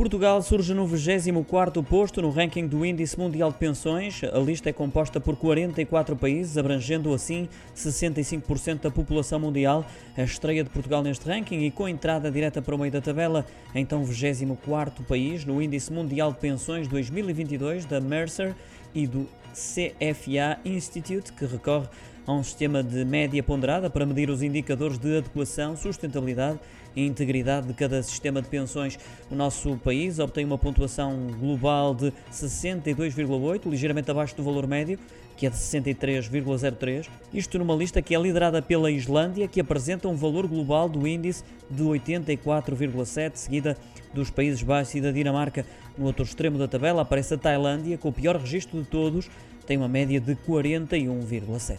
Portugal surge no 24º posto no ranking do Índice Mundial de Pensões. A lista é composta por 44 países, abrangendo assim 65% da população mundial. A estreia de Portugal neste ranking e com entrada direta para o meio da tabela, então 24º país no Índice Mundial de Pensões 2022 da Mercer e do CFA Institute, que recorre a um sistema de média ponderada para medir os indicadores de adequação, sustentabilidade e integridade de cada sistema de pensões. O nosso país obtém uma pontuação global de 62,8, ligeiramente abaixo do valor médio, que é de 63,03. Isto numa lista que é liderada pela Islândia, que apresenta um valor global do índice de 84,7, seguida dos Países Baixos e da Dinamarca. No outro extremo da tabela aparece a Tailândia, com o pior registro de todos tem uma média de 41,7.